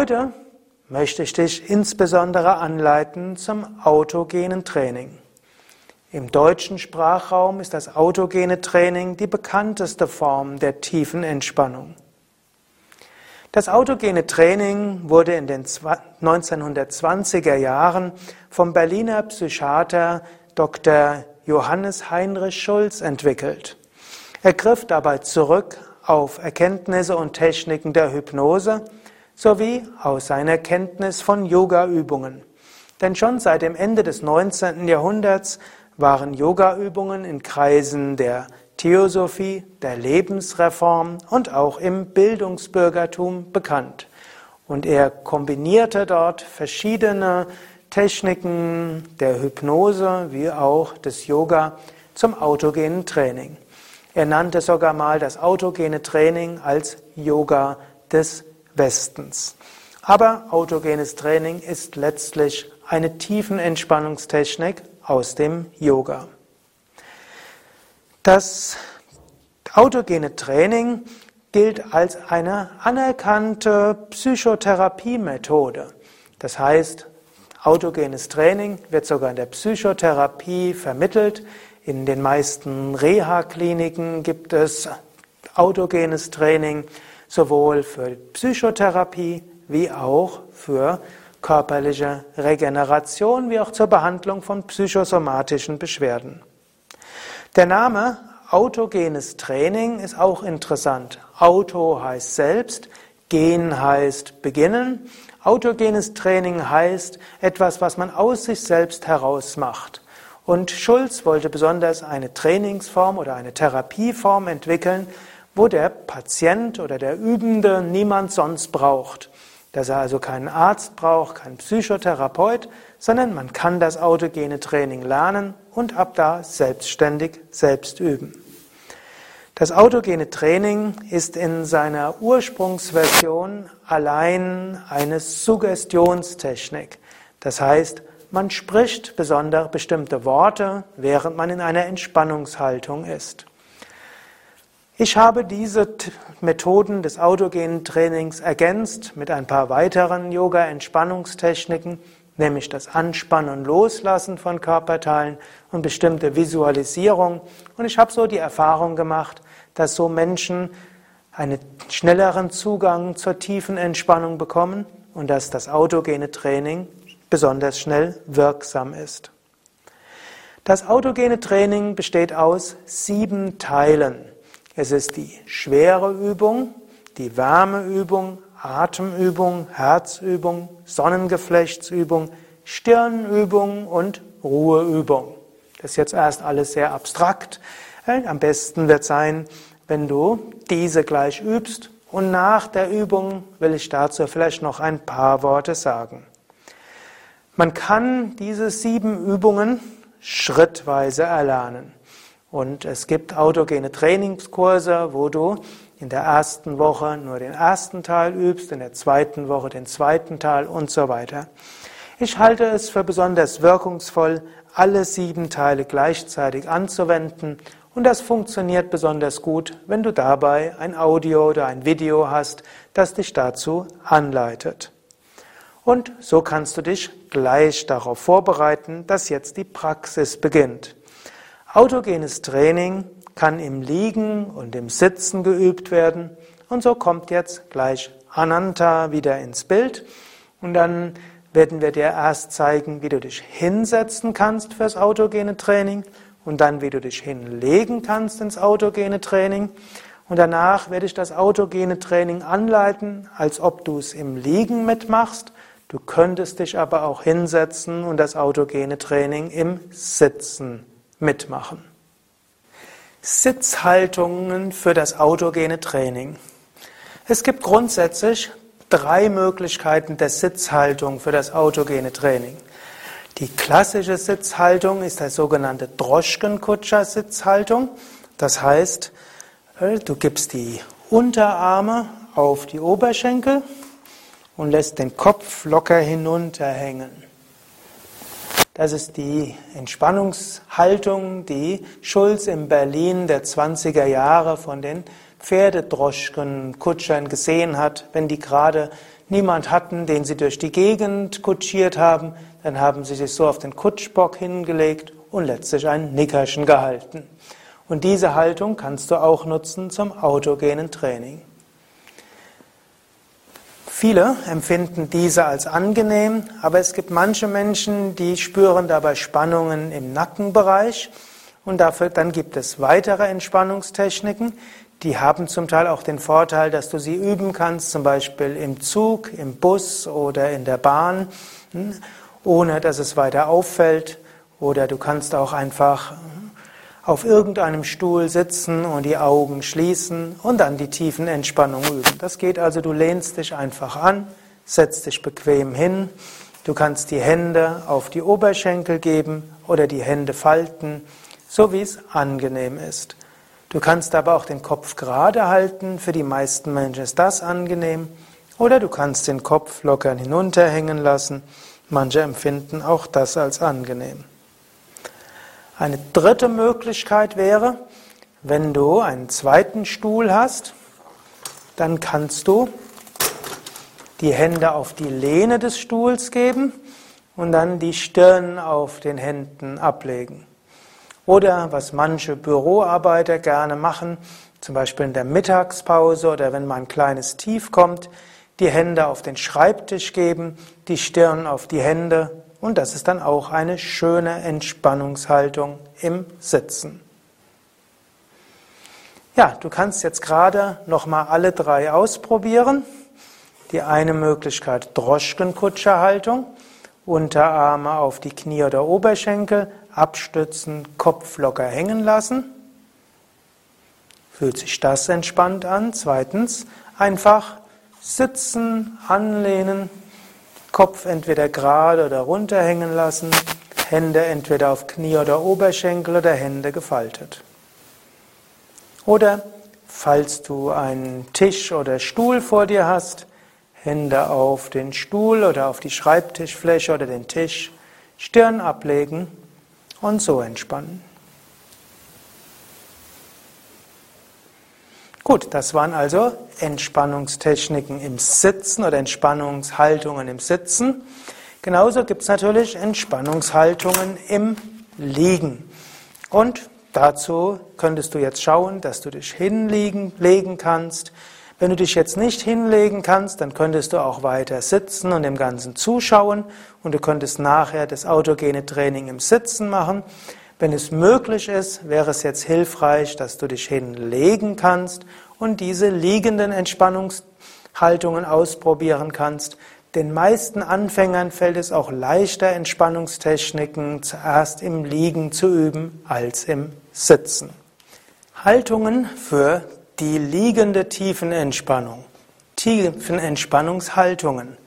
Heute möchte ich dich insbesondere anleiten zum autogenen Training. Im deutschen Sprachraum ist das autogene Training die bekannteste Form der tiefen Entspannung. Das autogene Training wurde in den 1920er Jahren vom Berliner Psychiater Dr. Johannes Heinrich Schulz entwickelt. Er griff dabei zurück auf Erkenntnisse und Techniken der Hypnose sowie aus seiner Kenntnis von Yoga-Übungen. Denn schon seit dem Ende des 19. Jahrhunderts waren Yoga-Übungen in Kreisen der Theosophie, der Lebensreform und auch im Bildungsbürgertum bekannt. Und er kombinierte dort verschiedene Techniken der Hypnose wie auch des Yoga zum autogenen Training. Er nannte sogar mal das autogene Training als Yoga des Westens. Aber autogenes Training ist letztlich eine Tiefenentspannungstechnik aus dem Yoga. Das autogene Training gilt als eine anerkannte Psychotherapiemethode. Das heißt, autogenes Training wird sogar in der Psychotherapie vermittelt. In den meisten Reha-Kliniken gibt es autogenes Training sowohl für Psychotherapie wie auch für körperliche Regeneration, wie auch zur Behandlung von psychosomatischen Beschwerden. Der Name autogenes Training ist auch interessant. Auto heißt selbst, gen heißt beginnen. Autogenes Training heißt etwas, was man aus sich selbst heraus macht. Und Schulz wollte besonders eine Trainingsform oder eine Therapieform entwickeln, wo der Patient oder der Übende niemand sonst braucht. Dass er also keinen Arzt braucht, keinen Psychotherapeut, sondern man kann das autogene Training lernen und ab da selbstständig selbst üben. Das autogene Training ist in seiner Ursprungsversion allein eine Suggestionstechnik. Das heißt, man spricht besondere bestimmte Worte, während man in einer Entspannungshaltung ist. Ich habe diese Methoden des autogenen Trainings ergänzt mit ein paar weiteren Yoga-Entspannungstechniken, nämlich das Anspannen und Loslassen von Körperteilen und bestimmte Visualisierung. Und ich habe so die Erfahrung gemacht, dass so Menschen einen schnelleren Zugang zur tiefen Entspannung bekommen und dass das autogene Training besonders schnell wirksam ist. Das autogene Training besteht aus sieben Teilen. Es ist die schwere Übung, die Wärmeübung, Atemübung, Herzübung, Sonnengeflechtsübung, Stirnübung und Ruheübung. Das ist jetzt erst alles sehr abstrakt. Äh, am besten wird sein, wenn du diese gleich übst und nach der Übung will ich dazu vielleicht noch ein paar Worte sagen. Man kann diese sieben Übungen schrittweise erlernen. Und es gibt autogene Trainingskurse, wo du in der ersten Woche nur den ersten Teil übst, in der zweiten Woche den zweiten Teil und so weiter. Ich halte es für besonders wirkungsvoll, alle sieben Teile gleichzeitig anzuwenden und das funktioniert besonders gut, wenn du dabei ein Audio oder ein Video hast, das dich dazu anleitet. Und so kannst du dich gleich darauf vorbereiten, dass jetzt die Praxis beginnt. Autogenes Training kann im Liegen und im Sitzen geübt werden. Und so kommt jetzt gleich Ananta wieder ins Bild. Und dann werden wir dir erst zeigen, wie du dich hinsetzen kannst fürs autogene Training und dann, wie du dich hinlegen kannst ins autogene Training. Und danach werde ich das autogene Training anleiten, als ob du es im Liegen mitmachst. Du könntest dich aber auch hinsetzen und das autogene Training im Sitzen mitmachen. Sitzhaltungen für das autogene Training. Es gibt grundsätzlich drei Möglichkeiten der Sitzhaltung für das autogene Training. Die klassische Sitzhaltung ist der sogenannte Droschkenkutscher-Sitzhaltung. Das heißt, äh, du gibst die Unterarme auf die Oberschenkel und lässt den Kopf locker hinunterhängen. Das ist die Entspannungshaltung, die Schulz in Berlin der 20er Jahre von den Pferdedroschken, Kutschern gesehen hat, wenn die gerade niemand hatten, den sie durch die Gegend kutschiert haben, dann haben sie sich so auf den Kutschbock hingelegt und letztlich ein Nickerchen gehalten. Und diese Haltung kannst du auch nutzen zum autogenen Training. Viele empfinden diese als angenehm, aber es gibt manche Menschen, die spüren dabei Spannungen im Nackenbereich und dafür dann gibt es weitere Entspannungstechniken, die haben zum Teil auch den Vorteil, dass du sie üben kannst, zum Beispiel im Zug, im Bus oder in der Bahn, hm, ohne dass es weiter auffällt. Oder du kannst auch einfach auf irgendeinem Stuhl sitzen und die Augen schließen und dann die tiefen Entspannung üben. Das geht also, du lehnst dich einfach an, setzt dich bequem hin. Du kannst die Hände auf die Oberschenkel geben oder die Hände falten, so wie es angenehm ist. Du kannst aber auch den Kopf gerade halten. Für die meisten Menschen ist das angenehm. Oder du kannst den Kopf locker hinunterhängen lassen. Manche empfinden auch das als angenehm. Eine dritte Möglichkeit wäre, wenn du einen zweiten Stuhl hast, dann kannst du die Hände auf die Lehne des Stuhls geben und dann die Stirn auf den Händen ablegen. Oder was manche Büroarbeiter gerne machen, zum Beispiel in der Mittagspause oder wenn mal ein kleines Tief kommt, die Hände auf den Schreibtisch geben, die Stirn auf die Hände und das ist dann auch eine schöne Entspannungshaltung im Sitzen. Ja, du kannst jetzt gerade nochmal alle drei ausprobieren. Die eine Möglichkeit Droschkenkutscherhaltung, Unterarme auf die Knie oder Oberschenkel, abstützen, Kopf locker hängen lassen. Fühlt sich das entspannt an? Zweitens, einfach sitzen, anlehnen, Kopf entweder gerade oder runter hängen lassen, Hände entweder auf Knie oder Oberschenkel oder Hände gefaltet. Oder falls du einen Tisch oder Stuhl vor dir hast, Hände auf den Stuhl oder auf die Schreibtischfläche oder den Tisch, Stirn ablegen und so entspannen. Gut, das waren also Entspannungstechniken im Sitzen oder Entspannungshaltungen im Sitzen. Genauso gibt es natürlich Entspannungshaltungen im Liegen. Und dazu könntest du jetzt schauen, dass du dich hinlegen legen kannst. Wenn du dich jetzt nicht hinlegen kannst, dann könntest du auch weiter sitzen und dem Ganzen zuschauen und du könntest nachher das autogene Training im Sitzen machen. Wenn es möglich ist, wäre es jetzt hilfreich, dass du dich hinlegen kannst und diese liegenden Entspannungshaltungen ausprobieren kannst. Den meisten Anfängern fällt es auch leichter, Entspannungstechniken zuerst im Liegen zu üben als im Sitzen. Haltungen für die liegende Tiefenentspannung. Tiefenentspannungshaltungen.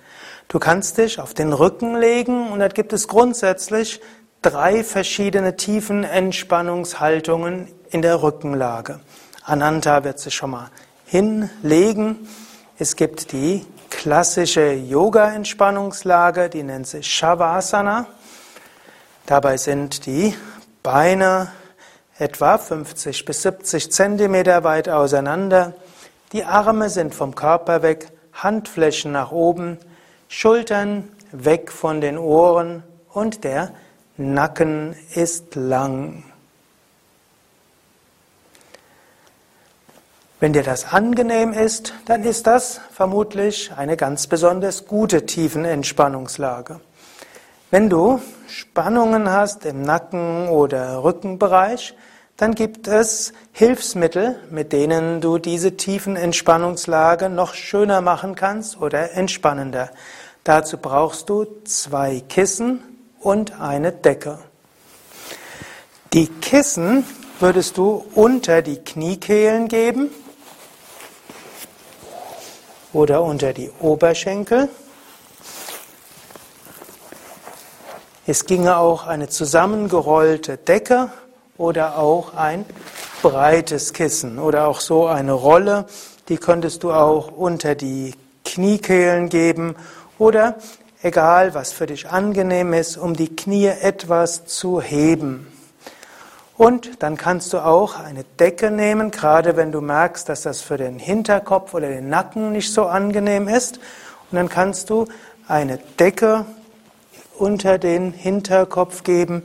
Du kannst dich auf den Rücken legen und da gibt es grundsätzlich drei verschiedene Tiefenentspannungshaltungen in der Rückenlage. Ananta wird sich schon mal hinlegen. Es gibt die klassische Yoga-Entspannungslage, die nennt sich Shavasana. Dabei sind die Beine etwa 50 bis 70 Zentimeter weit auseinander. Die Arme sind vom Körper weg, Handflächen nach oben, Schultern weg von den Ohren und der Nacken ist lang. Wenn dir das angenehm ist, dann ist das vermutlich eine ganz besonders gute Tiefenentspannungslage. Wenn du Spannungen hast im Nacken- oder Rückenbereich, dann gibt es Hilfsmittel, mit denen du diese tiefen Entspannungslage noch schöner machen kannst oder entspannender. Dazu brauchst du zwei Kissen und eine Decke. Die Kissen würdest du unter die Kniekehlen geben oder unter die Oberschenkel. Es ginge auch eine zusammengerollte Decke oder auch ein breites Kissen oder auch so eine Rolle, die könntest du auch unter die Kniekehlen geben oder egal was für dich angenehm ist, um die Knie etwas zu heben. Und dann kannst du auch eine Decke nehmen, gerade wenn du merkst, dass das für den Hinterkopf oder den Nacken nicht so angenehm ist. Und dann kannst du eine Decke unter den Hinterkopf geben.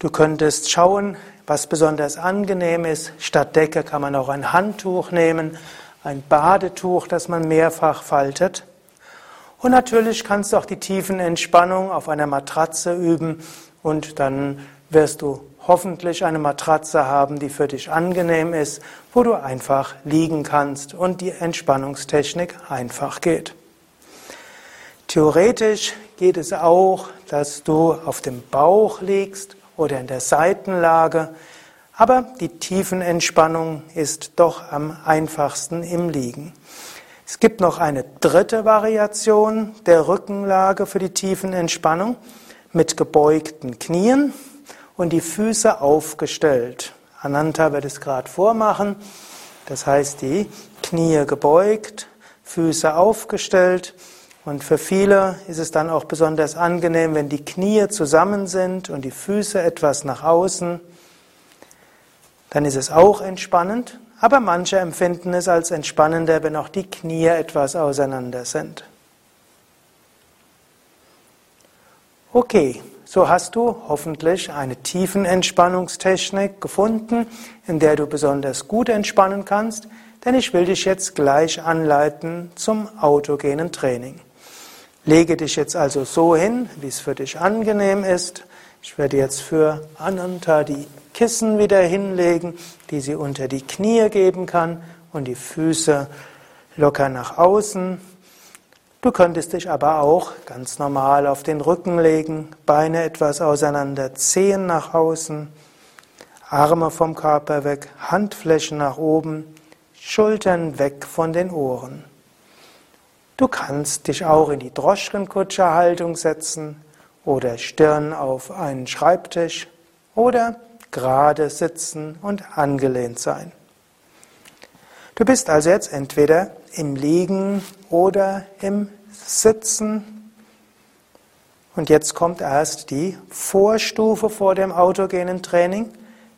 Du könntest schauen, was besonders angenehm ist. Statt Decke kann man auch ein Handtuch nehmen, ein Badetuch, das man mehrfach faltet. Und natürlich kannst du auch die tiefen Entspannung auf einer Matratze üben und dann wirst du hoffentlich eine Matratze haben, die für dich angenehm ist, wo du einfach liegen kannst und die Entspannungstechnik einfach geht. Theoretisch geht es auch, dass du auf dem Bauch liegst oder in der Seitenlage, aber die Tiefenentspannung ist doch am einfachsten im Liegen. Es gibt noch eine dritte Variation der Rückenlage für die Tiefenentspannung mit gebeugten Knien und die Füße aufgestellt. Ananta wird es gerade vormachen. Das heißt, die Knie gebeugt, Füße aufgestellt. Und für viele ist es dann auch besonders angenehm, wenn die Knie zusammen sind und die Füße etwas nach außen. Dann ist es auch entspannend. Aber manche empfinden es als entspannender, wenn auch die Knie etwas auseinander sind. Okay, so hast du hoffentlich eine Tiefenentspannungstechnik gefunden, in der du besonders gut entspannen kannst, denn ich will dich jetzt gleich anleiten zum autogenen Training. Lege dich jetzt also so hin, wie es für dich angenehm ist. Ich werde jetzt für Ananta die Kissen wieder hinlegen, die sie unter die Knie geben kann und die Füße locker nach außen. Du könntest dich aber auch ganz normal auf den Rücken legen, Beine etwas auseinander, Zehen nach außen, Arme vom Körper weg, Handflächen nach oben, Schultern weg von den Ohren. Du kannst dich auch in die Droschkenkutscherhaltung setzen oder Stirn auf einen Schreibtisch oder gerade sitzen und angelehnt sein. Du bist also jetzt entweder im Liegen oder im Sitzen. Und jetzt kommt erst die Vorstufe vor dem autogenen Training,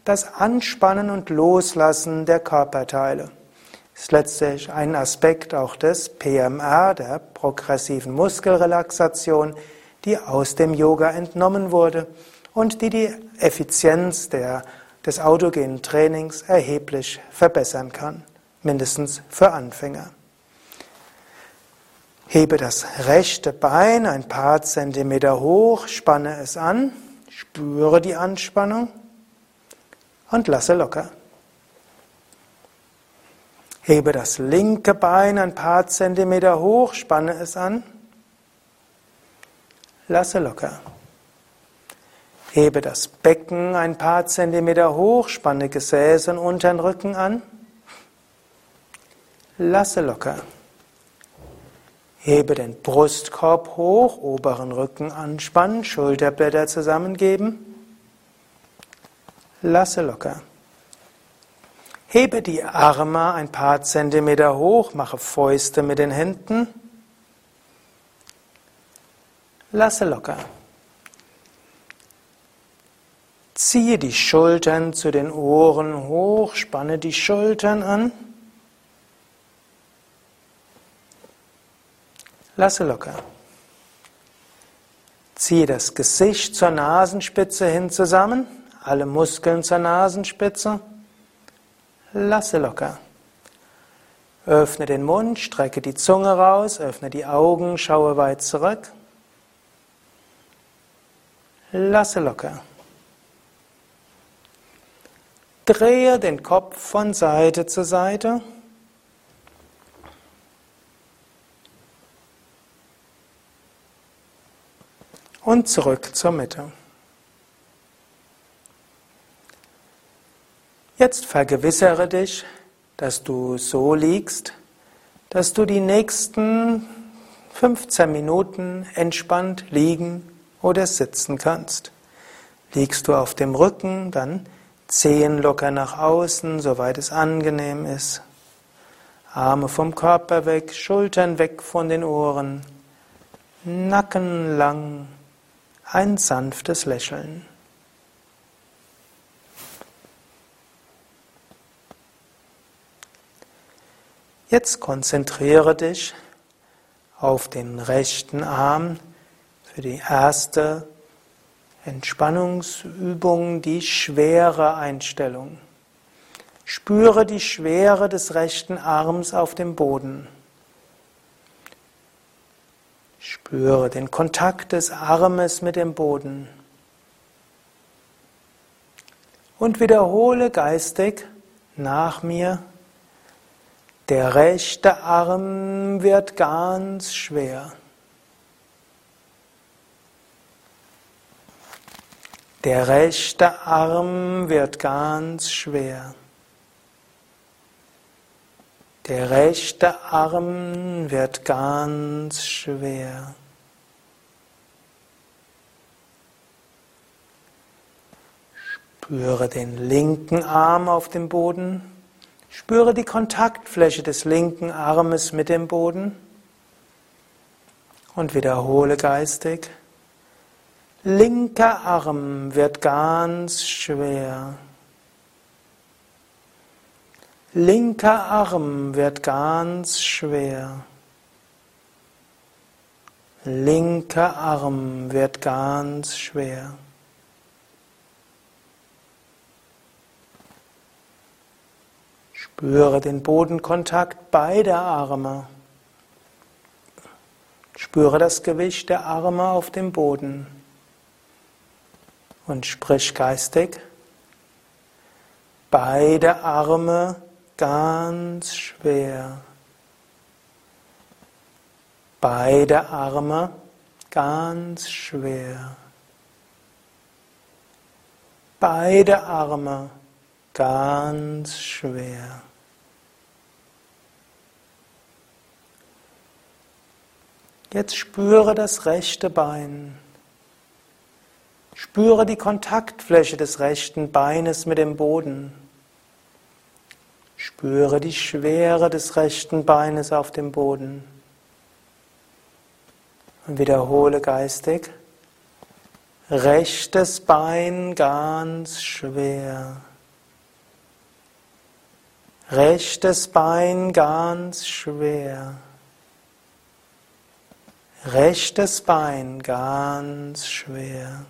das Anspannen und Loslassen der Körperteile. Das ist letztlich ein Aspekt auch des PMR, der progressiven Muskelrelaxation, die aus dem Yoga entnommen wurde und die die Effizienz der, des autogenen Trainings erheblich verbessern kann, mindestens für Anfänger. Hebe das rechte Bein ein paar Zentimeter hoch, spanne es an, spüre die Anspannung und lasse locker. Hebe das linke Bein ein paar Zentimeter hoch, spanne es an, lasse locker. Hebe das Becken ein paar Zentimeter hoch, spanne Gesäß und unteren Rücken an, lasse locker. Hebe den Brustkorb hoch, oberen Rücken anspannen, Schulterblätter zusammengeben. Lasse locker. Hebe die Arme ein paar Zentimeter hoch, mache Fäuste mit den Händen. Lasse locker. Ziehe die Schultern zu den Ohren hoch, spanne die Schultern an. Lasse locker. Ziehe das Gesicht zur Nasenspitze hin zusammen, alle Muskeln zur Nasenspitze. Lasse locker. Öffne den Mund, strecke die Zunge raus, öffne die Augen, schaue weit zurück. Lasse locker. Drehe den Kopf von Seite zu Seite. und zurück zur Mitte. Jetzt vergewissere dich, dass du so liegst, dass du die nächsten 15 Minuten entspannt liegen oder sitzen kannst. Liegst du auf dem Rücken, dann Zehen locker nach außen, soweit es angenehm ist. Arme vom Körper weg, Schultern weg von den Ohren, Nacken lang ein sanftes Lächeln. Jetzt konzentriere dich auf den rechten Arm für die erste Entspannungsübung, die schwere Einstellung. Spüre die Schwere des rechten Arms auf dem Boden. Spüre den Kontakt des Armes mit dem Boden. Und wiederhole geistig nach mir, der rechte Arm wird ganz schwer. Der rechte Arm wird ganz schwer. Der rechte Arm wird ganz schwer. Spüre den linken Arm auf dem Boden. Spüre die Kontaktfläche des linken Armes mit dem Boden. Und wiederhole geistig. Linker Arm wird ganz schwer. Linker Arm wird ganz schwer. Linker Arm wird ganz schwer. Spüre den Bodenkontakt beider Arme. Spüre das Gewicht der Arme auf dem Boden. Und sprich geistig. Beide Arme ganz schwer. Beide Arme ganz schwer. Beide Arme ganz schwer. Jetzt spüre das rechte Bein. Spüre die Kontaktfläche des rechten Beines mit dem Boden. Spüre die Schwere des rechten Beines auf dem Boden. Und wiederhole geistig. Rechtes Bein ganz schwer. Rechtes Bein ganz schwer. Rechtes Bein ganz schwer.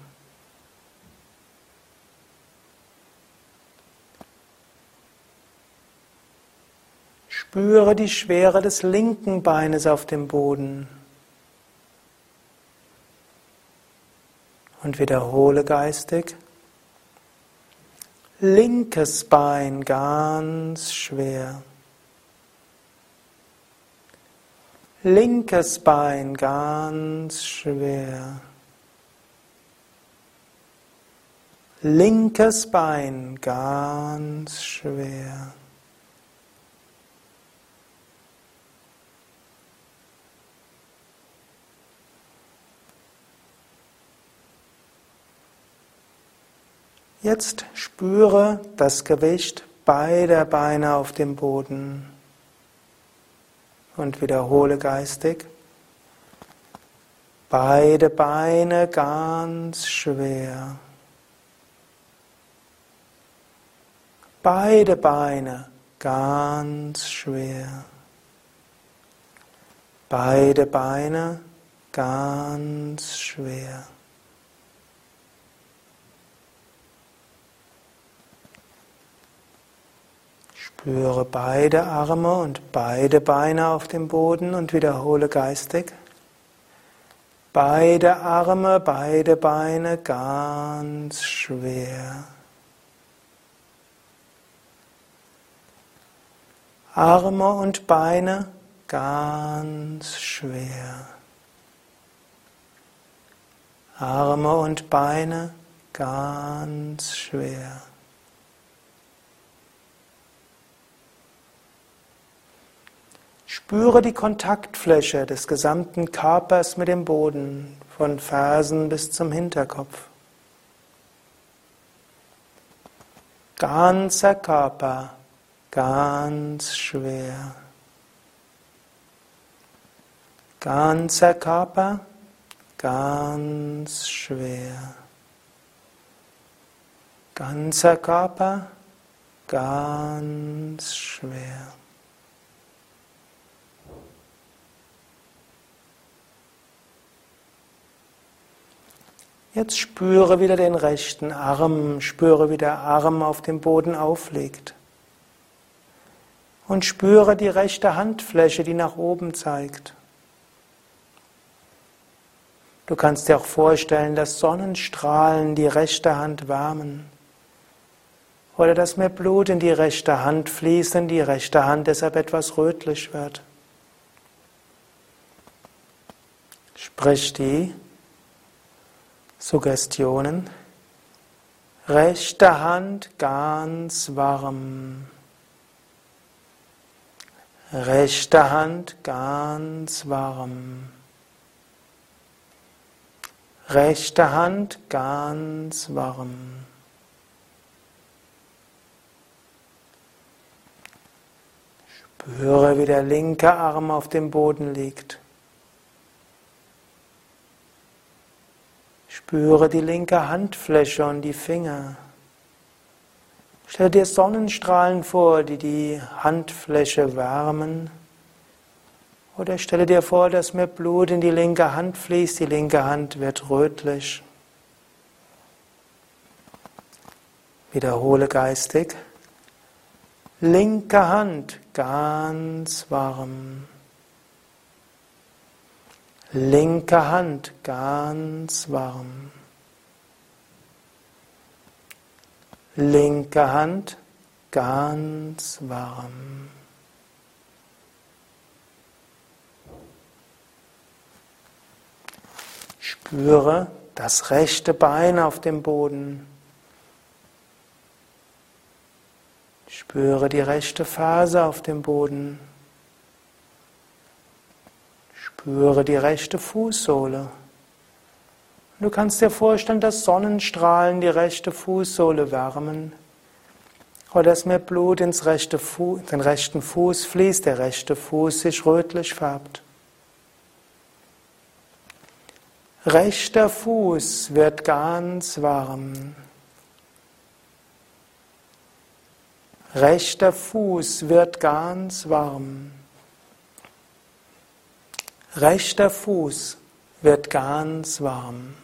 Spüre die Schwere des linken Beines auf dem Boden. Und wiederhole geistig. Linkes Bein ganz schwer. Linkes Bein ganz schwer. Linkes Bein ganz schwer. Jetzt spüre das Gewicht beider Beine auf dem Boden und wiederhole geistig. Beide Beine ganz schwer. Beide Beine ganz schwer. Beide Beine ganz schwer. Spüre beide Arme und beide Beine auf dem Boden und wiederhole geistig. Beide Arme, beide Beine ganz schwer. Arme und Beine ganz schwer. Arme und Beine ganz schwer. Spüre die Kontaktfläche des gesamten Körpers mit dem Boden, von Fersen bis zum Hinterkopf. Ganzer Körper, ganz schwer. Ganzer Körper, ganz schwer. Ganzer Körper, ganz schwer. Jetzt spüre wieder den rechten Arm, spüre wie der Arm auf dem Boden aufliegt. Und spüre die rechte Handfläche, die nach oben zeigt. Du kannst dir auch vorstellen, dass Sonnenstrahlen die rechte Hand wärmen. Oder dass mehr Blut in die rechte Hand fließt und die rechte Hand deshalb etwas rötlich wird. Sprich die Suggestionen. Rechte Hand ganz warm. Rechte Hand ganz warm. Rechte Hand ganz warm. Spüre, wie der linke Arm auf dem Boden liegt. Spüre die linke Handfläche und die Finger. Stell dir Sonnenstrahlen vor, die die Handfläche wärmen. Oder stelle dir vor, dass mehr Blut in die linke Hand fließt, die linke Hand wird rötlich. Wiederhole geistig. Linke Hand ganz warm. Linke Hand ganz warm. Linke Hand ganz warm. Spüre das rechte Bein auf dem Boden. Spüre die rechte Phase auf dem Boden. Spüre die rechte Fußsohle. Du kannst dir vorstellen, dass Sonnenstrahlen die rechte Fußsohle wärmen. Oder dass mehr Blut ins rechte Fu den rechten Fuß fließt, der rechte Fuß sich rötlich färbt. Rechter Fuß wird ganz warm. Rechter Fuß wird ganz warm. Rechter Fuß wird ganz warm.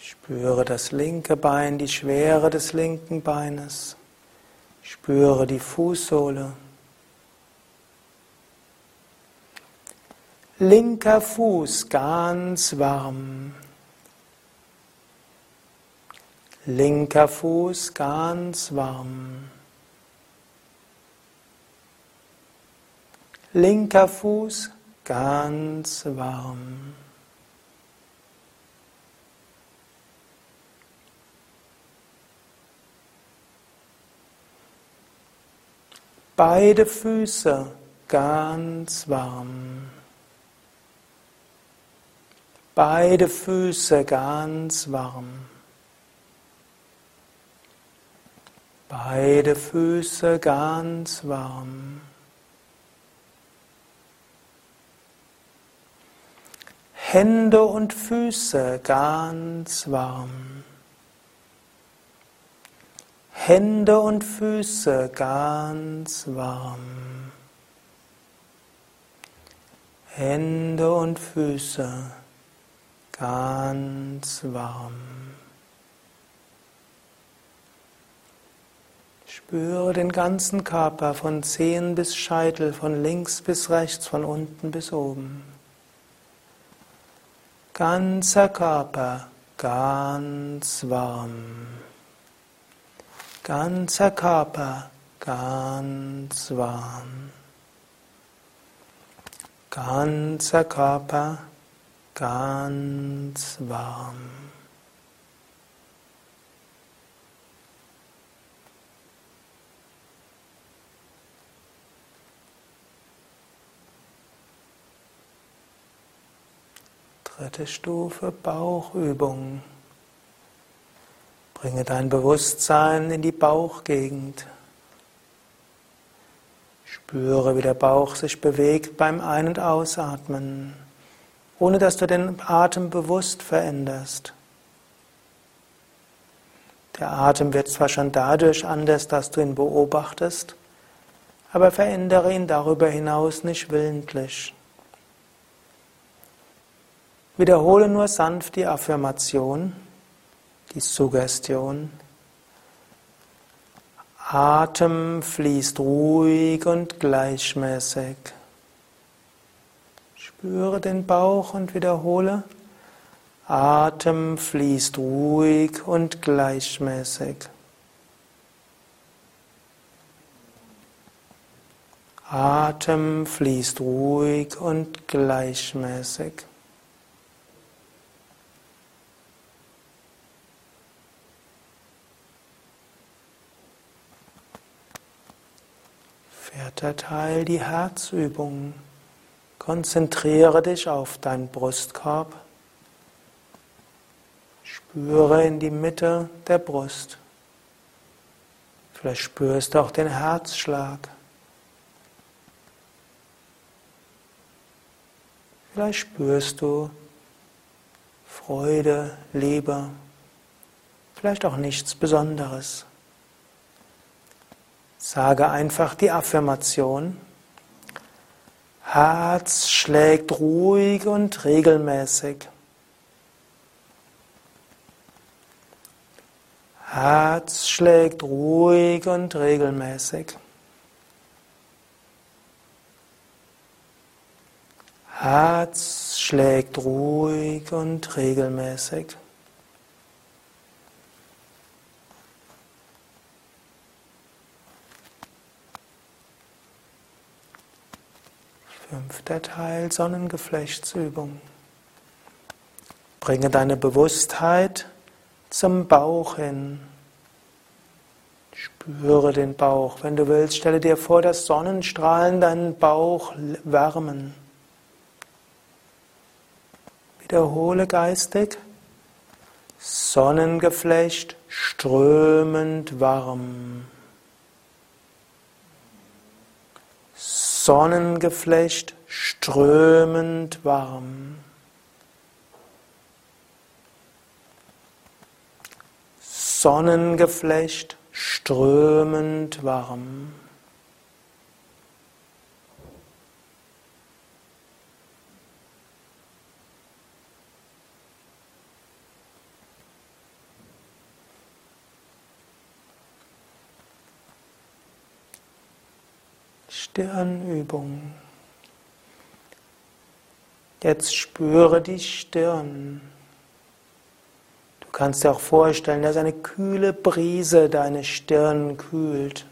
Spüre das linke Bein, die Schwere des linken Beines. Spüre die Fußsohle. Linker Fuß ganz warm. Linker Fuß ganz warm. Linker Fuß ganz warm. Beide Füße ganz warm. Beide Füße ganz warm. Beide Füße ganz warm. Hände und Füße ganz warm. Hände und Füße ganz warm. Hände und Füße ganz warm. Spüre den ganzen Körper von Zehen bis Scheitel, von links bis rechts, von unten bis oben ganzer Körper ganz warm. Ganzer Körper ganz warm. Ganzer Körper ganz warm. Dritte Stufe Bauchübung. Bringe dein Bewusstsein in die Bauchgegend. Spüre, wie der Bauch sich bewegt beim Ein- und Ausatmen, ohne dass du den Atem bewusst veränderst. Der Atem wird zwar schon dadurch anders, dass du ihn beobachtest, aber verändere ihn darüber hinaus nicht willentlich. Wiederhole nur sanft die Affirmation, die Suggestion. Atem fließt ruhig und gleichmäßig. Spüre den Bauch und wiederhole. Atem fließt ruhig und gleichmäßig. Atem fließt ruhig und gleichmäßig. Vierter Teil, die Herzübung. Konzentriere dich auf deinen Brustkorb. Spüre in die Mitte der Brust. Vielleicht spürst du auch den Herzschlag. Vielleicht spürst du Freude, Liebe, vielleicht auch nichts Besonderes. Sage einfach die Affirmation. Herz schlägt ruhig und regelmäßig. Herz schlägt ruhig und regelmäßig. Herz schlägt ruhig und regelmäßig. Fünfter Teil Sonnengeflechtsübung. Bringe deine Bewusstheit zum Bauch hin. Spüre den Bauch. Wenn du willst, stelle dir vor, dass Sonnenstrahlen deinen Bauch wärmen. Wiederhole geistig. Sonnengeflecht strömend warm. Sonnengeflecht strömend warm. Sonnengeflecht strömend warm. Stirnübung. Jetzt spüre die Stirn. Du kannst dir auch vorstellen, dass eine kühle Brise deine Stirn kühlt.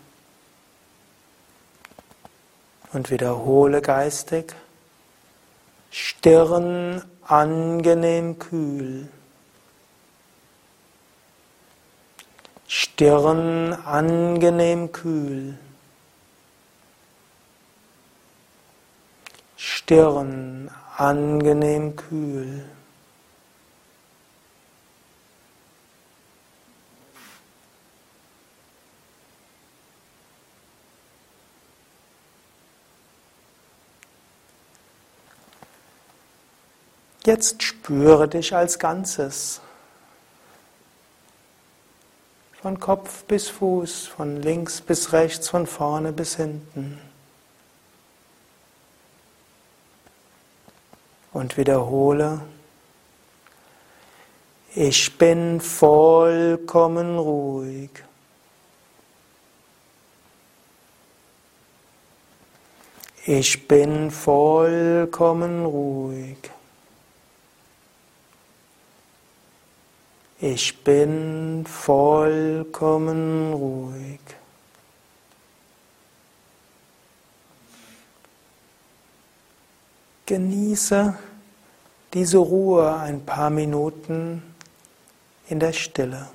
Und wiederhole geistig. Stirn angenehm kühl. Stirn angenehm kühl. Stirn angenehm kühl. Jetzt spüre dich als Ganzes. Von Kopf bis Fuß, von links bis rechts, von vorne bis hinten. Und wiederhole, ich bin vollkommen ruhig. Ich bin vollkommen ruhig. Ich bin vollkommen ruhig. Genieße diese Ruhe ein paar Minuten in der Stille.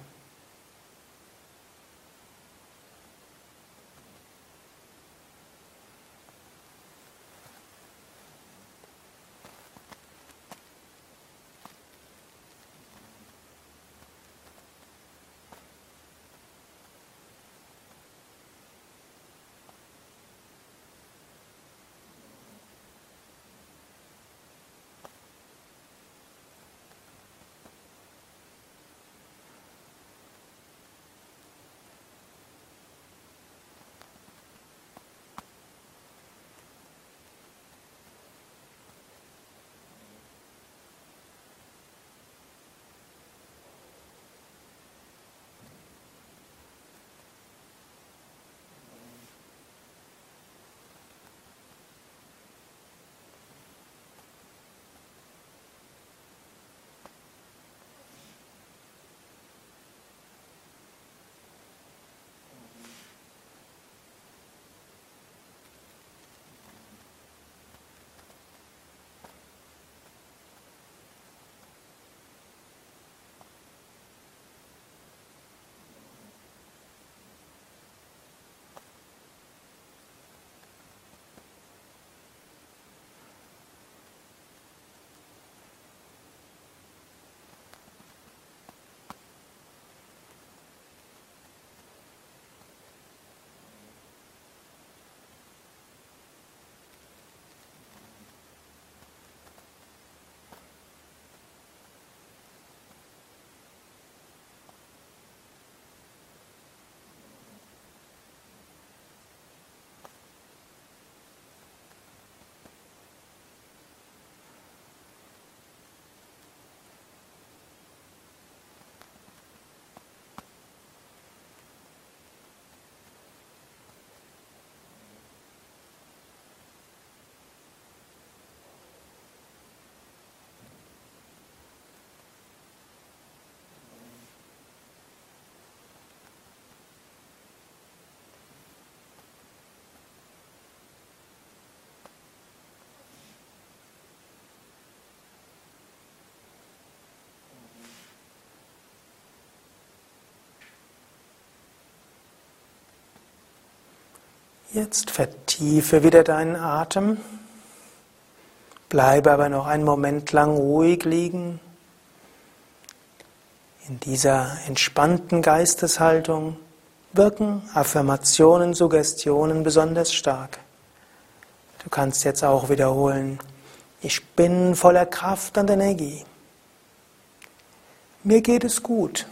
Jetzt vertiefe wieder deinen Atem. Bleibe aber noch einen Moment lang ruhig liegen. In dieser entspannten Geisteshaltung wirken Affirmationen, Suggestionen besonders stark. Du kannst jetzt auch wiederholen, ich bin voller Kraft und Energie. Mir geht es gut.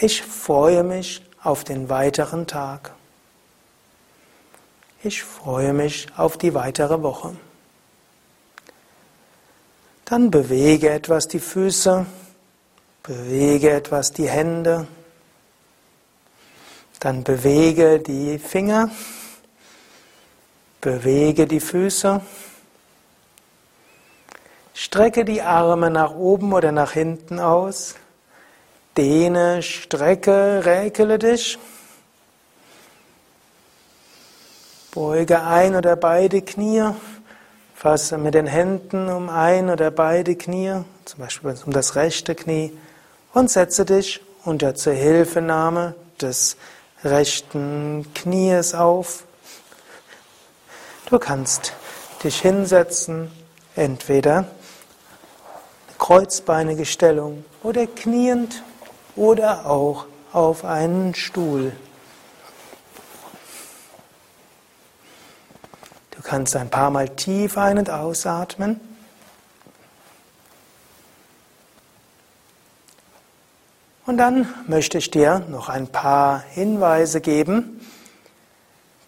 Ich freue mich auf den weiteren Tag. Ich freue mich auf die weitere Woche. Dann bewege etwas die Füße, bewege etwas die Hände, dann bewege die Finger, bewege die Füße, strecke die Arme nach oben oder nach hinten aus, dehne, strecke, räkele dich, beuge ein oder beide Knie, Fasse mit den Händen um ein oder beide Knie, zum Beispiel um das rechte Knie, und setze dich unter Zuhilfenahme des rechten Knies auf. Du kannst dich hinsetzen, entweder kreuzbeinige Stellung oder kniend oder auch auf einen Stuhl. Du kannst ein paar Mal tief ein- und ausatmen. Und dann möchte ich dir noch ein paar Hinweise geben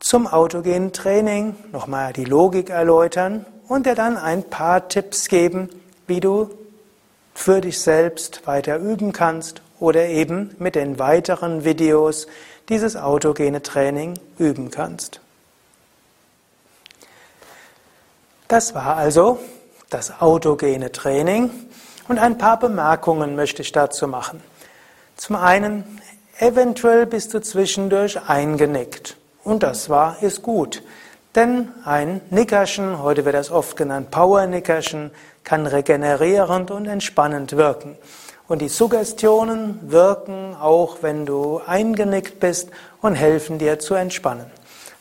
zum autogenen Training, nochmal die Logik erläutern und dir dann ein paar Tipps geben, wie du für dich selbst weiter üben kannst oder eben mit den weiteren Videos dieses autogene Training üben kannst. Das war also das autogene Training und ein paar Bemerkungen möchte ich dazu machen. Zum einen, eventuell bist du zwischendurch eingenickt und das war, ist gut. Denn ein Nickerchen, heute wird das oft genannt Power-Nickerchen, kann regenerierend und entspannend wirken. Und die Suggestionen wirken auch, wenn du eingenickt bist und helfen dir zu entspannen.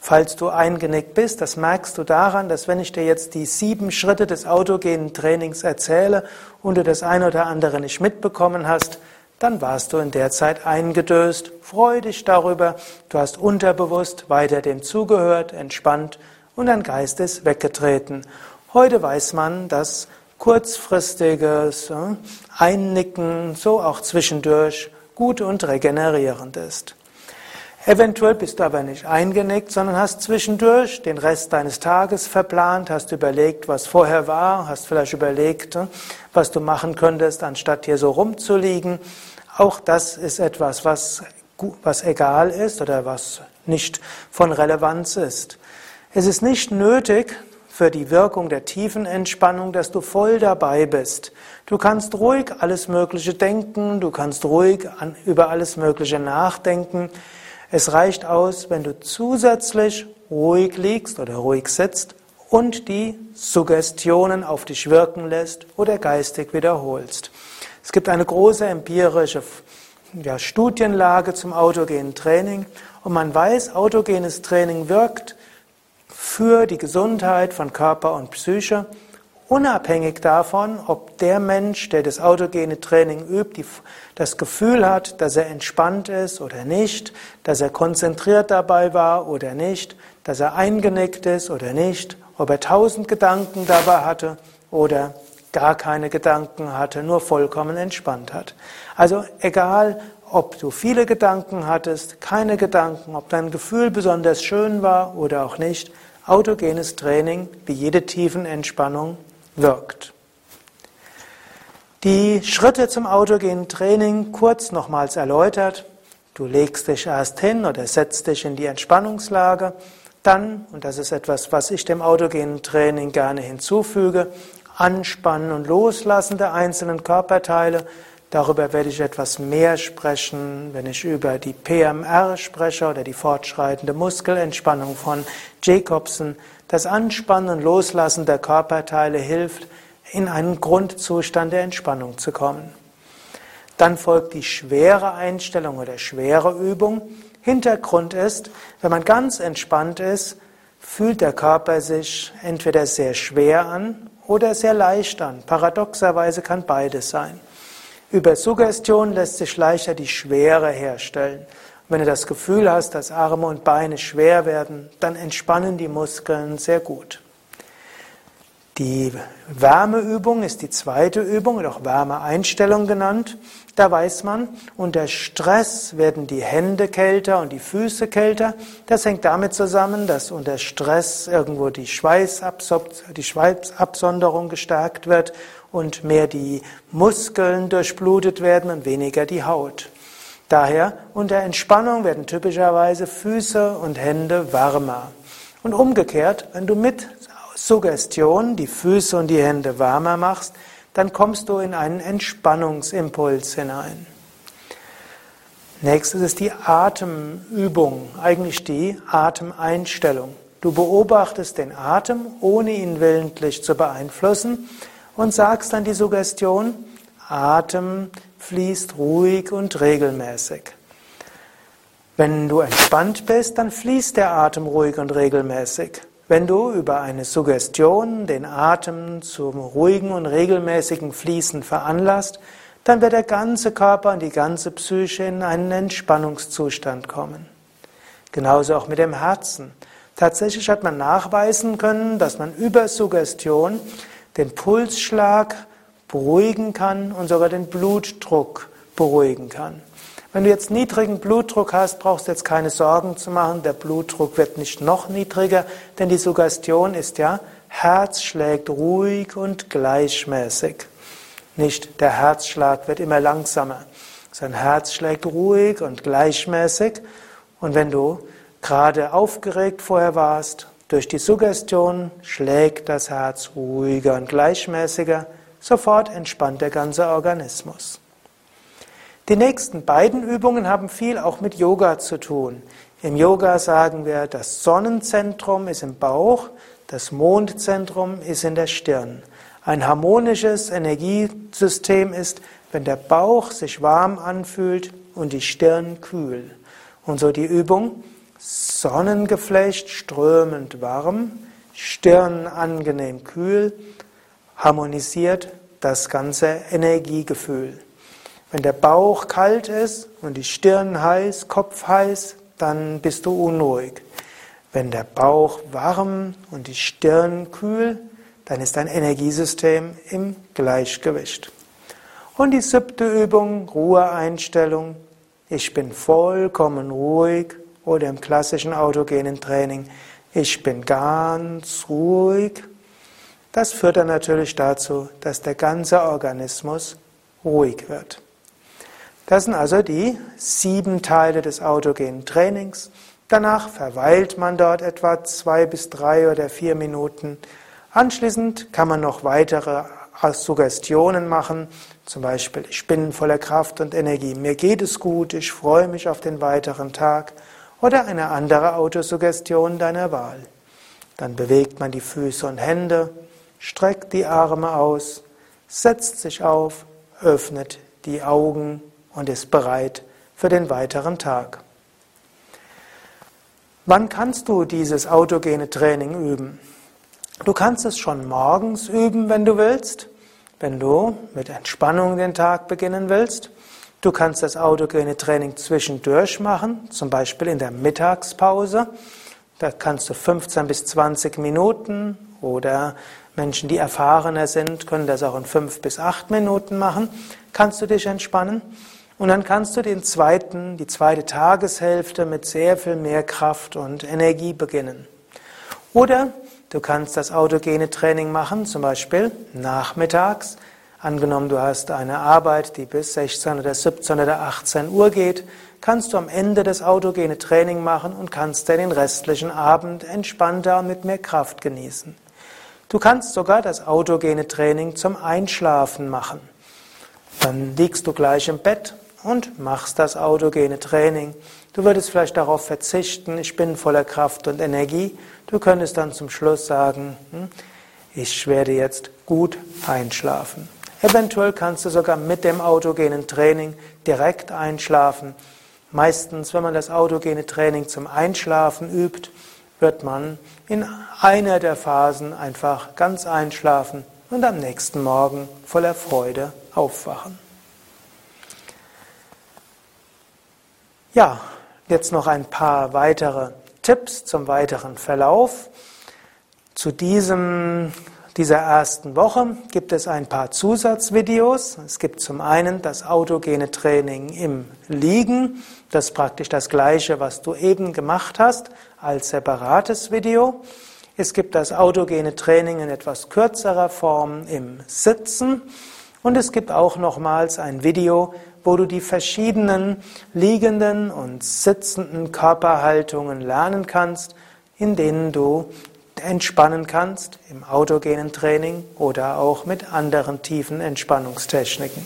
Falls du eingenickt bist, das merkst du daran, dass wenn ich dir jetzt die sieben Schritte des autogenen Trainings erzähle und du das eine oder andere nicht mitbekommen hast, dann warst du in der Zeit eingedöst. Freu dich darüber, du hast unterbewusst weiter dem zugehört, entspannt und dein Geist ist weggetreten. Heute weiß man, dass kurzfristiges äh, Einnicken so auch zwischendurch gut und regenerierend ist. Eventuell bist du aber nicht eingenickt, sondern hast zwischendurch den Rest deines Tages verplant, hast überlegt, was vorher war, hast vielleicht überlegt, was du machen könntest, anstatt hier so rumzuliegen. Auch das ist etwas, was, was egal ist oder was nicht von Relevanz ist. Es ist nicht nötig für die Wirkung der tiefen Entspannung, dass du voll dabei bist. Du kannst ruhig alles Mögliche denken, du kannst ruhig über alles Mögliche nachdenken. Es reicht aus, wenn du zusätzlich ruhig liegst oder ruhig sitzt und die Suggestionen auf dich wirken lässt oder geistig wiederholst. Es gibt eine große empirische ja, Studienlage zum autogenen Training und man weiß, autogenes Training wirkt für die Gesundheit von Körper und Psyche Unabhängig davon, ob der Mensch, der das autogene Training übt, die, das Gefühl hat, dass er entspannt ist oder nicht, dass er konzentriert dabei war oder nicht, dass er eingenickt ist oder nicht, ob er tausend Gedanken dabei hatte oder gar keine Gedanken hatte, nur vollkommen entspannt hat. Also egal, ob du viele Gedanken hattest, keine Gedanken, ob dein Gefühl besonders schön war oder auch nicht, autogenes Training, wie jede tiefen Entspannung, wirkt. Die Schritte zum autogenen Training kurz nochmals erläutert. Du legst dich erst hin oder setzt dich in die Entspannungslage. Dann, und das ist etwas, was ich dem autogenen Training gerne hinzufüge, Anspannen und Loslassen der einzelnen Körperteile. Darüber werde ich etwas mehr sprechen, wenn ich über die PMR spreche oder die fortschreitende Muskelentspannung von Jacobson. Das Anspannen und Loslassen der Körperteile hilft, in einen Grundzustand der Entspannung zu kommen. Dann folgt die schwere Einstellung oder schwere Übung. Hintergrund ist, wenn man ganz entspannt ist, fühlt der Körper sich entweder sehr schwer an oder sehr leicht an. Paradoxerweise kann beides sein. Über Suggestion lässt sich leichter die Schwere herstellen. Wenn du das Gefühl hast, dass Arme und Beine schwer werden, dann entspannen die Muskeln sehr gut. Die Wärmeübung ist die zweite Übung, auch Wärmeeinstellung genannt. Da weiß man, unter Stress werden die Hände kälter und die Füße kälter. Das hängt damit zusammen, dass unter Stress irgendwo die, die Schweißabsonderung gestärkt wird und mehr die Muskeln durchblutet werden und weniger die Haut. Daher unter Entspannung werden typischerweise Füße und Hände wärmer. Und umgekehrt, wenn du mit Suggestion die Füße und die Hände wärmer machst, dann kommst du in einen Entspannungsimpuls hinein. Nächstes ist die Atemübung, eigentlich die Atemeinstellung. Du beobachtest den Atem, ohne ihn willentlich zu beeinflussen und sagst dann die Suggestion, Atem fließt ruhig und regelmäßig. Wenn du entspannt bist, dann fließt der Atem ruhig und regelmäßig. Wenn du über eine Suggestion den Atem zum ruhigen und regelmäßigen Fließen veranlasst, dann wird der ganze Körper und die ganze Psyche in einen Entspannungszustand kommen. Genauso auch mit dem Herzen. Tatsächlich hat man nachweisen können, dass man über Suggestion den Pulsschlag beruhigen kann und sogar den Blutdruck beruhigen kann. Wenn du jetzt niedrigen Blutdruck hast, brauchst du jetzt keine Sorgen zu machen. Der Blutdruck wird nicht noch niedriger, denn die Suggestion ist ja, Herz schlägt ruhig und gleichmäßig. Nicht der Herzschlag wird immer langsamer. Sein Herz schlägt ruhig und gleichmäßig. Und wenn du gerade aufgeregt vorher warst, durch die Suggestion schlägt das Herz ruhiger und gleichmäßiger. Sofort entspannt der ganze Organismus. Die nächsten beiden Übungen haben viel auch mit Yoga zu tun. Im Yoga sagen wir, das Sonnenzentrum ist im Bauch, das Mondzentrum ist in der Stirn. Ein harmonisches Energiesystem ist, wenn der Bauch sich warm anfühlt und die Stirn kühl. Und so die Übung Sonnengeflecht strömend warm, Stirn angenehm kühl, harmonisiert das ganze Energiegefühl. Wenn der Bauch kalt ist und die Stirn heiß, Kopf heiß, dann bist du unruhig. Wenn der Bauch warm und die Stirn kühl, dann ist dein Energiesystem im Gleichgewicht. Und die siebte Übung, Ruheeinstellung. Ich bin vollkommen ruhig oder im klassischen autogenen Training, ich bin ganz ruhig. Das führt dann natürlich dazu, dass der ganze Organismus ruhig wird. Das sind also die sieben Teile des autogenen Trainings. Danach verweilt man dort etwa zwei bis drei oder vier Minuten. Anschließend kann man noch weitere Suggestionen machen, zum Beispiel ich bin voller Kraft und Energie, mir geht es gut, ich freue mich auf den weiteren Tag oder eine andere Autosuggestion deiner Wahl. Dann bewegt man die Füße und Hände, streckt die Arme aus, setzt sich auf, öffnet die Augen und ist bereit für den weiteren Tag. Wann kannst du dieses autogene Training üben? Du kannst es schon morgens üben, wenn du willst, wenn du mit Entspannung den Tag beginnen willst. Du kannst das autogene Training zwischendurch machen, zum Beispiel in der Mittagspause. Da kannst du 15 bis 20 Minuten oder Menschen, die erfahrener sind, können das auch in 5 bis 8 Minuten machen. Kannst du dich entspannen? Und dann kannst du den zweiten, die zweite Tageshälfte mit sehr viel mehr Kraft und Energie beginnen. Oder du kannst das autogene Training machen, zum Beispiel nachmittags. Angenommen, du hast eine Arbeit, die bis 16 oder 17 oder 18 Uhr geht, kannst du am Ende das autogene Training machen und kannst dann den restlichen Abend entspannter und mit mehr Kraft genießen. Du kannst sogar das autogene Training zum Einschlafen machen. Dann liegst du gleich im Bett und machst das autogene Training. Du würdest vielleicht darauf verzichten, ich bin voller Kraft und Energie. Du könntest dann zum Schluss sagen, hm, ich werde jetzt gut einschlafen. Eventuell kannst du sogar mit dem autogenen Training direkt einschlafen. Meistens, wenn man das autogene Training zum Einschlafen übt, wird man in einer der Phasen einfach ganz einschlafen und am nächsten Morgen voller Freude aufwachen. Ja, jetzt noch ein paar weitere Tipps zum weiteren Verlauf. Zu diesem dieser ersten Woche gibt es ein paar Zusatzvideos. Es gibt zum einen das autogene Training im Liegen. Das ist praktisch das gleiche, was du eben gemacht hast, als separates Video. Es gibt das autogene Training in etwas kürzerer Form im Sitzen. Und es gibt auch nochmals ein Video, wo du die verschiedenen liegenden und sitzenden Körperhaltungen lernen kannst, in denen du entspannen kannst im autogenen Training oder auch mit anderen tiefen Entspannungstechniken.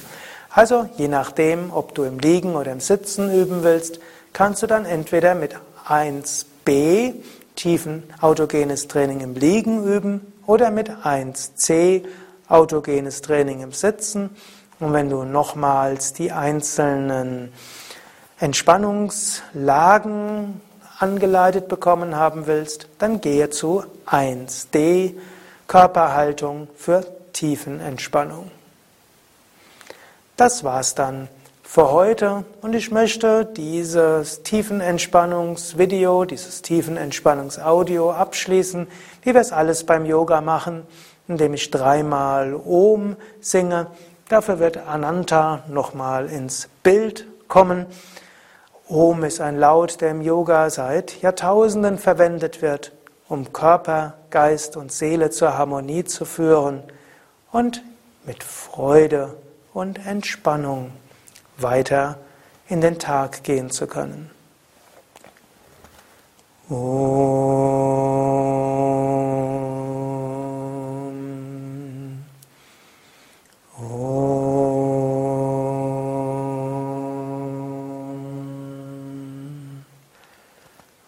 Also je nachdem, ob du im Liegen oder im Sitzen üben willst, kannst du dann entweder mit 1b tiefen autogenes Training im Liegen üben oder mit 1c autogenes Training im Sitzen. Und wenn du nochmals die einzelnen Entspannungslagen angeleitet bekommen haben willst, dann gehe zu 1D, Körperhaltung für Tiefenentspannung. Das war's dann für heute und ich möchte dieses Tiefenentspannungsvideo, dieses Tiefenentspannungsaudio abschließen, wie wir es alles beim Yoga machen, indem ich dreimal Om singe. Dafür wird Ananta nochmal ins Bild kommen. Om ist ein Laut, der im Yoga seit Jahrtausenden verwendet wird, um Körper, Geist und Seele zur Harmonie zu führen und mit Freude und Entspannung weiter in den Tag gehen zu können.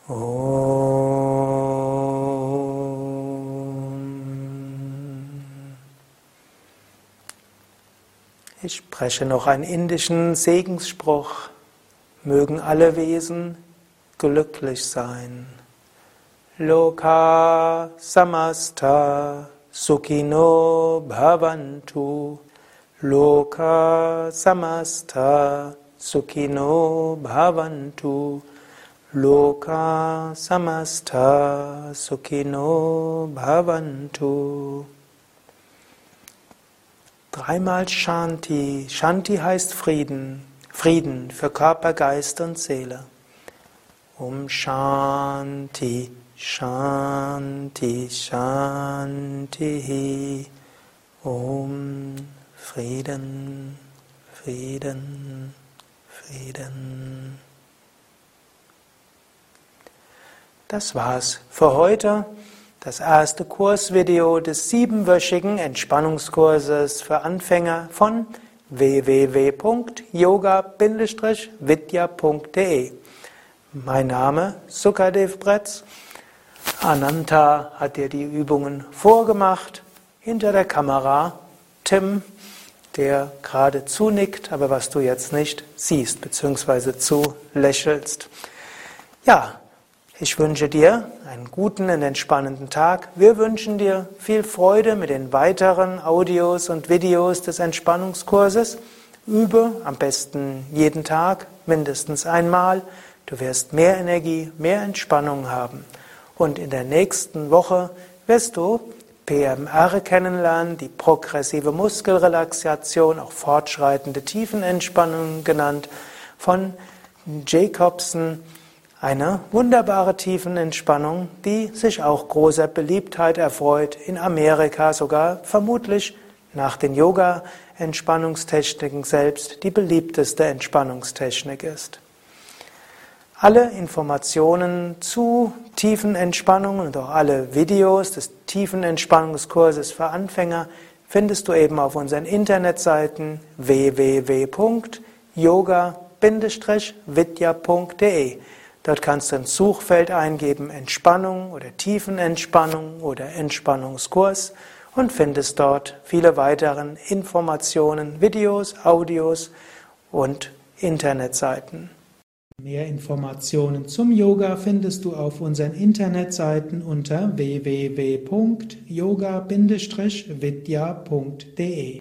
Om. Ich spreche noch einen indischen Segensspruch. Mögen alle Wesen glücklich sein. Loka samasta sukhino bhavantu. Loka samasta sukhino bhavantu. Loka samasta sukhino bhavantu. Dreimal Shanti. Shanti heißt Frieden. Frieden für Körper, Geist und Seele. Um Shanti, Shanti, Shanti. Um Frieden, Frieden, Frieden. Das war's für heute das erste Kursvideo des siebenwöchigen Entspannungskurses für Anfänger von www.yoga-vidya.de. Mein Name Sukadev Bretz. Ananta hat dir die Übungen vorgemacht. Hinter der Kamera Tim, der gerade zunickt, aber was du jetzt nicht siehst, beziehungsweise zu lächelst. Ja, ich wünsche dir einen guten und entspannenden Tag. Wir wünschen dir viel Freude mit den weiteren Audios und Videos des Entspannungskurses. Übe am besten jeden Tag, mindestens einmal. Du wirst mehr Energie, mehr Entspannung haben. Und in der nächsten Woche wirst du PMR kennenlernen, die progressive Muskelrelaxation, auch fortschreitende Tiefenentspannung genannt, von Jacobson eine wunderbare Tiefenentspannung, die sich auch großer Beliebtheit erfreut, in Amerika sogar vermutlich nach den Yoga-Entspannungstechniken selbst die beliebteste Entspannungstechnik ist. Alle Informationen zu Tiefenentspannung und auch alle Videos des Tiefenentspannungskurses für Anfänger findest du eben auf unseren Internetseiten www.yoga-vidya.de. Dort kannst du ein Suchfeld eingeben Entspannung oder Tiefenentspannung oder Entspannungskurs und findest dort viele weitere Informationen, Videos, Audios und Internetseiten. Mehr Informationen zum Yoga findest du auf unseren Internetseiten unter www.yoga-vidya.de